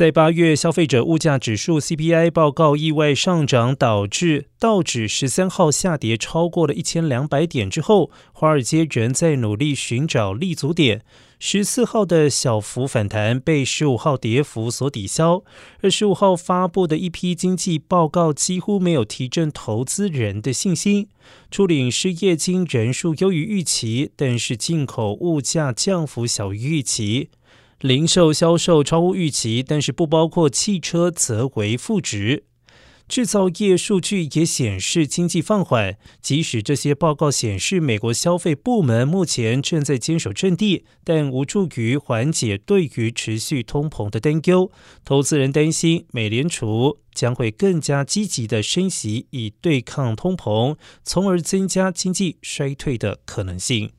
在八月消费者物价指数 CPI 报告意外上涨，导致道指十三号下跌超过了一千两百点之后，华尔街仍在努力寻找立足点。十四号的小幅反弹被十五号跌幅所抵消。而十五号发布的一批经济报告几乎没有提振投资人的信心。初领失业金人数优于预期，但是进口物价降幅小于预期。零售销售超乎预期，但是不包括汽车则为负值。制造业数据也显示经济放缓，即使这些报告显示美国消费部门目前正在坚守阵地，但无助于缓解对于持续通膨的担忧。投资人担心美联储将会更加积极的升息以对抗通膨，从而增加经济衰退的可能性。